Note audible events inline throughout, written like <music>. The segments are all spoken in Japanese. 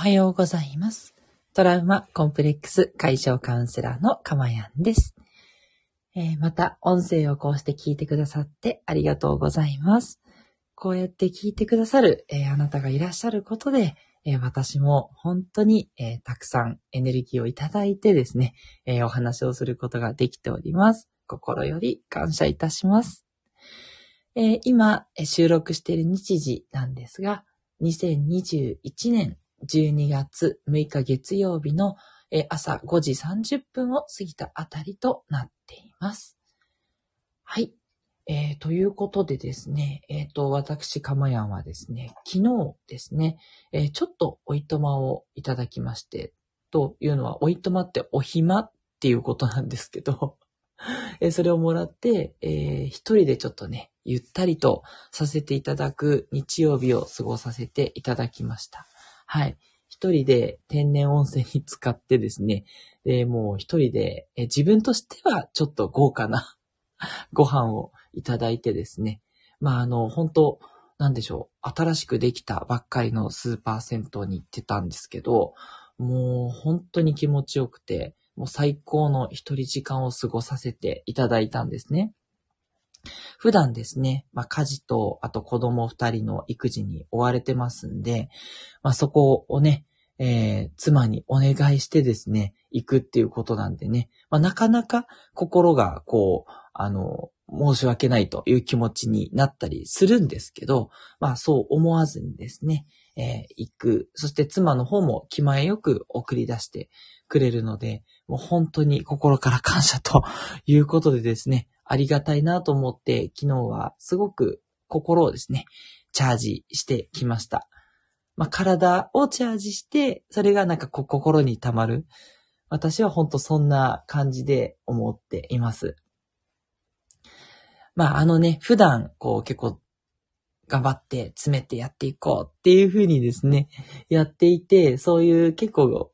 はようございます。トラウマコンプレックス解消カウンセラーのかまやんです。えーまた、音声をこうして聞いてくださってありがとうございます。こうやって聞いてくださる、えーあなたがいらっしゃることで、えー私も本当に、えたくさんエネルギーをいただいてですね、えお話をすることができております。心より感謝いたします。え今、収録している日時なんですが、2021年12月6日月曜日の朝5時30分を過ぎたあたりとなっています。はい。えーということでですね、えっ、と、私、かまやんはですね、昨日ですね、えーちょっとおいとまをいただきまして、というのは、おいとまってお暇っていうことなんですけど、<laughs> えそれをもらって、えー一人でちょっとね、ゆったりとさせていただく日曜日を過ごさせていただきました。はい。一人で天然温泉に使ってですね、で、もう一人で、え自分としてはちょっと豪華な <laughs> ご飯をいただいてですね。まあ、あの、本当なんでしょう。新しくできたばっかりのスーパー銭湯に行ってたんですけど、もう本当に気持ちよくて、もう最高の一人時間を過ごさせていただいたんですね。普段ですね、まあ家事と、あと子供二人の育児に追われてますんで、まあそこをね、えー妻にお願いしてですね、行くっていうことなんでね、まあなかなか心がこう、あの、申し訳ないという気持ちになったりするんですけど、まあそう思わずにですね、えー行く。そして妻の方も気前よく送り出してくれるので、もう本当に心から感謝ということでですね、ありがたいなと思って、昨日はすごく心をですね、チャージしてきました。まあ、体をチャージして、それがなんか心に溜まる。私は本当そんな感じで思っています。まあ、あのね、普段こう結構頑張って詰めてやっていこうっていう風にですね、やっていて、そういう結構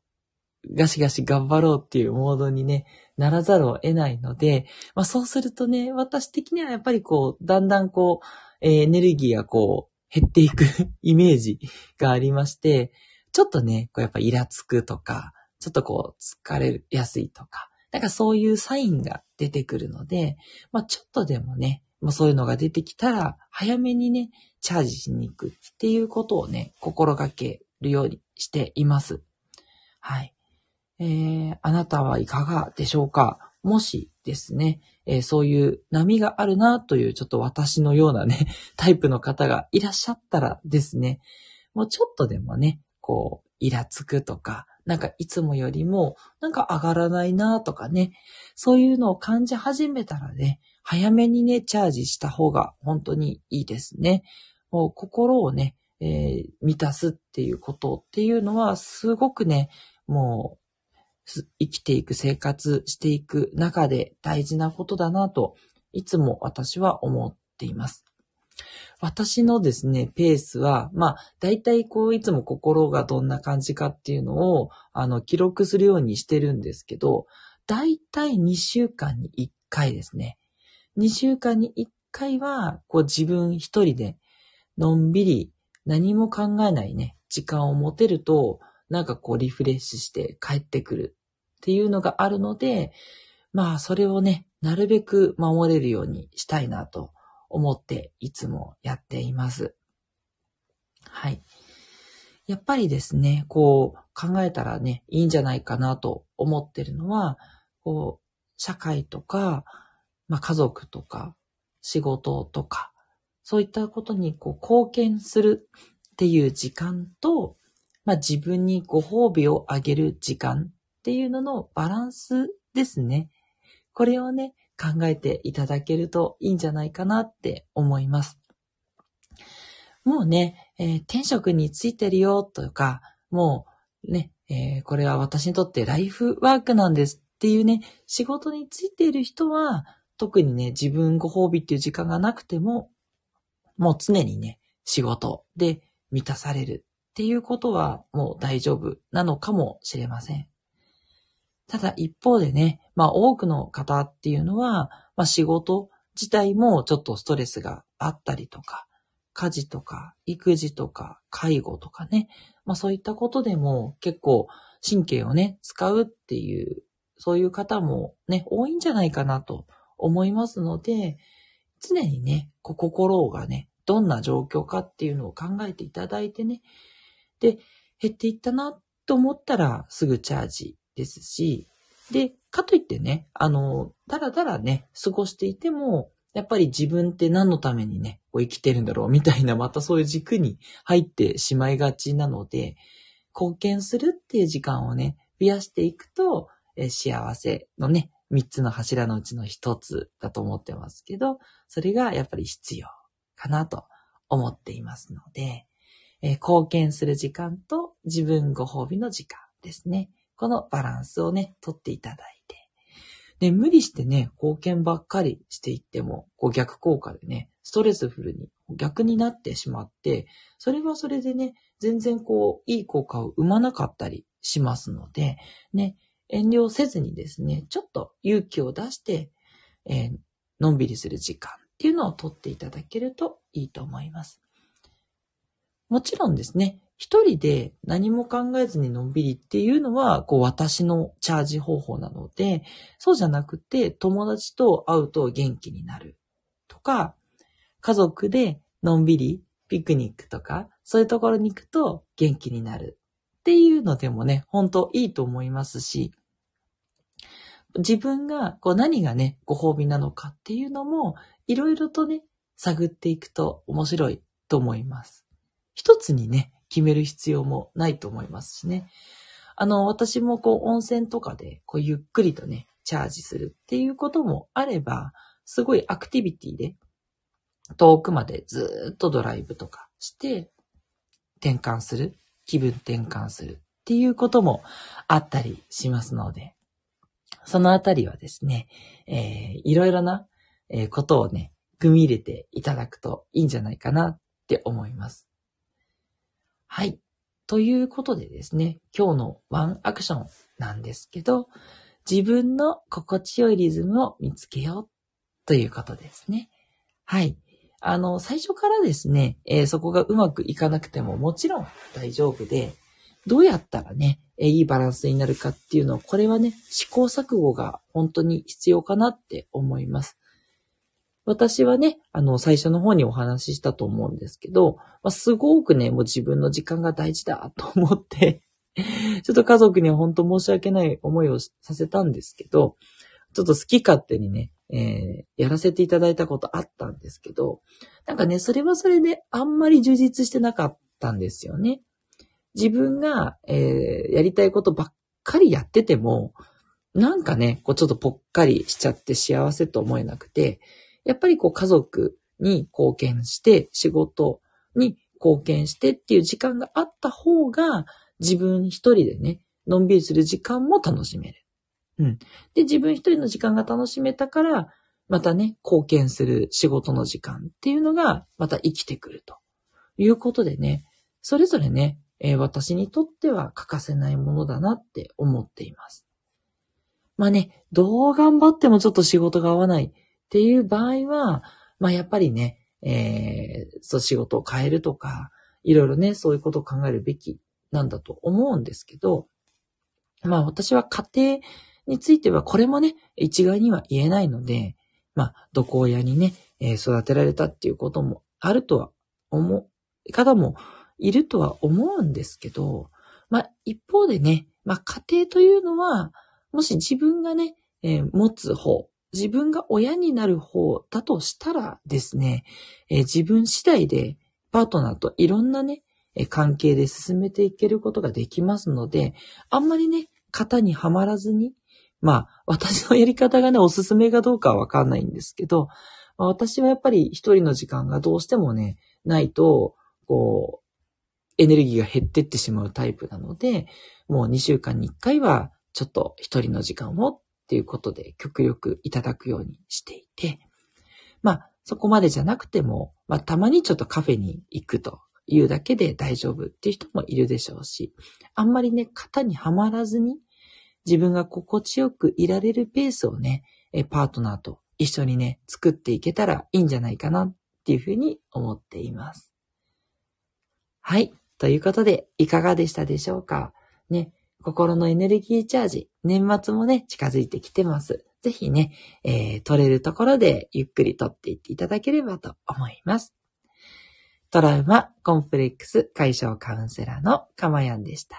ガシガシ頑張ろうっていうモードにね、ならざるを得ないので、まあそうするとね、私的にはやっぱりこう、だんだんこう、エネルギーがこう、減っていく <laughs> イメージがありまして、ちょっとね、こうやっぱイラつくとか、ちょっとこう疲れやすいとか、なんかそういうサインが出てくるので、まあちょっとでもね、もうそういうのが出てきたら、早めにね、チャージしに行くっていうことをね、心がけるようにしています。はい。えー、あなたはいかがでしょうか？もしですね、えーそういう波があるなというちょっと私のようなね、<laughs> タイプの方がいらっしゃったらですね、もうちょっとでもね、こう、イラつくとか、なんかいつもよりも、なんか上がらないなとかね、そういうのを感じ始めたらね、早めにね、チャージした方が本当にいいですね。もう心をね、えー満たすっていうことっていうのは、すごくね、もう、生きていく生活していく中で大事なことだなと、いつも私は思っています。私のですね、ペースは、まあ、大体こう、いつも心がどんな感じかっていうのを、あの、記録するようにしてるんですけど、大体2週間に1回ですね。2週間に1回は、こう自分一人で、のんびり、何も考えないね、時間を持てると、なんかこうリフレッシュして帰ってくるっていうのがあるので、まあそれをね、なるべく守れるようにしたいなと思っていつもやっています。はい。やっぱりですね、こう考えたらね、いいんじゃないかなと思ってるのは、こう、社会とか、まあ家族とか、仕事とか、そういったことにこう貢献するっていう時間と、まあ自分にご褒美をあげる時間っていうののバランスですね。これをね、考えていただけるといいんじゃないかなって思います。もうね、えー転職についてるよとか、もうね、えーこれは私にとってライフワークなんですっていうね、仕事についている人は、特にね、自分ご褒美っていう時間がなくても、もう常にね、仕事で満たされるっていうことはもう大丈夫なのかもしれません。ただ一方でね、まあ多くの方っていうのは、まあ仕事自体もちょっとストレスがあったりとか、家事とか、育児とか、介護とかね、まあそういったことでも結構神経をね、使うっていう、そういう方もね、多いんじゃないかなと思いますので、常にね、心がね、どんな状況かっていうのを考えていただいてね、で、減っていったなと思ったらすぐチャージですし、で、かといってね、あの、だらだらね、過ごしていても、やっぱり自分って何のためにね、こう生きてるんだろうみたいな、またそういう軸に入ってしまいがちなので、貢献するっていう時間をね、増やしていくと、え幸せのね、三つの柱のうちの一つだと思ってますけど、それがやっぱり必要かなと思っていますので、え、貢献する時間と自分ご褒美の時間ですね。このバランスをね、とっていただいて。で、無理してね、貢献ばっかりしていっても、こう逆効果でね、ストレスフルに逆になってしまって、それはそれでね、全然こう、いい効果を生まなかったりしますので、ね、遠慮せずにですね、ちょっと勇気を出して、えー、のんびりする時間っていうのをとっていただけるといいと思います。もちろんですね、一人で何も考えずにのんびりっていうのは、こう私のチャージ方法なので、そうじゃなくて友達と会うと元気になるとか、家族でのんびりピクニックとか、そういうところに行くと元気になるっていうのでもね、本当いいと思いますし、自分がこう何がね、ご褒美なのかっていうのも、いろいろとね、探っていくと面白いと思います。一つにね、決める必要もないと思いますしね。あの、私もこう温泉とかで、こうゆっくりとね、チャージするっていうこともあれば、すごいアクティビティで、遠くまでずっとドライブとかして、転換する、気分転換するっていうこともあったりしますので、そのあたりはですね、えー、いろいろなえことをね、組み入れていただくといいんじゃないかなって思います。はい。ということでですね、今日のワンアクションなんですけど、自分の心地よいリズムを見つけようということですね。はい。あの、最初からですね、えー、そこがうまくいかなくてももちろん大丈夫で、どうやったらね、えー、いいバランスになるかっていうのを、これはね、試行錯誤が本当に必要かなって思います。私はね、あの、最初の方にお話ししたと思うんですけど、まあ、すごくね、もう自分の時間が大事だと思って <laughs> ちょっと家族には本当申し訳ない思いをさせたんですけど、ちょっと好き勝手にね、えー、やらせていただいたことあったんですけど、なんかね、それはそれであんまり充実してなかったんですよね。自分が、えー、やりたいことばっかりやってても、なんかね、こうちょっとぽっかりしちゃって幸せと思えなくて、やっぱりこう家族に貢献して、仕事に貢献してっていう時間があった方が、自分一人でね、のんびりする時間も楽しめる。うん。で、自分一人の時間が楽しめたから、またね、貢献する仕事の時間っていうのが、また生きてくるということでね、それぞれね、えー、私にとっては欠かせないものだなって思っています。まあね、どう頑張ってもちょっと仕事が合わないっていう場合は、まあやっぱりね、えー、そう仕事を変えるとか、いろいろね、そういうことを考えるべきなんだと思うんですけど、まあ私は家庭についてはこれもね、一概には言えないので、まあ、毒親にね、えー、育てられたっていうこともあるとは思う、方もいるとは思うんですけど、まあ一方でね、まあ家庭というのは、もし自分がね、えー、持つ方、自分が親になる方だとしたらですね、えー、自分次第でパートナーといろんなね、えー、関係で進めていけることができますので、あんまりね、型にはまらずに、まあ、私のやり方がね、おすすめかどうかはわかんないんですけど、まあ、私はやっぱり一人の時間がどうしてもね、ないと、こう、エネルギーが減ってってしまうタイプなので、もう2週間に1回は、ちょっと一人の時間をっていうことで極力いただくようにしていて、まあ、そこまでじゃなくても、まあ、たまにちょっとカフェに行くというだけで大丈夫っていう人もいるでしょうし、あんまりね、型にはまらずに、自分が心地よくいられるペースをね、パートナーと一緒にね、作っていけたらいいんじゃないかなっていうふうに思っています。はい。ということで、いかがでしたでしょうか？ね、心のエネルギーチャージ、年末もね、近づいてきてます。ぜひね、えー、取れるところでゆっくり取っていっていただければと思います。トラウマ、コンプレックス解消カウンセラーのかまやんでした。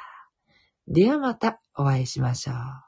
ではまたお会いしましょう。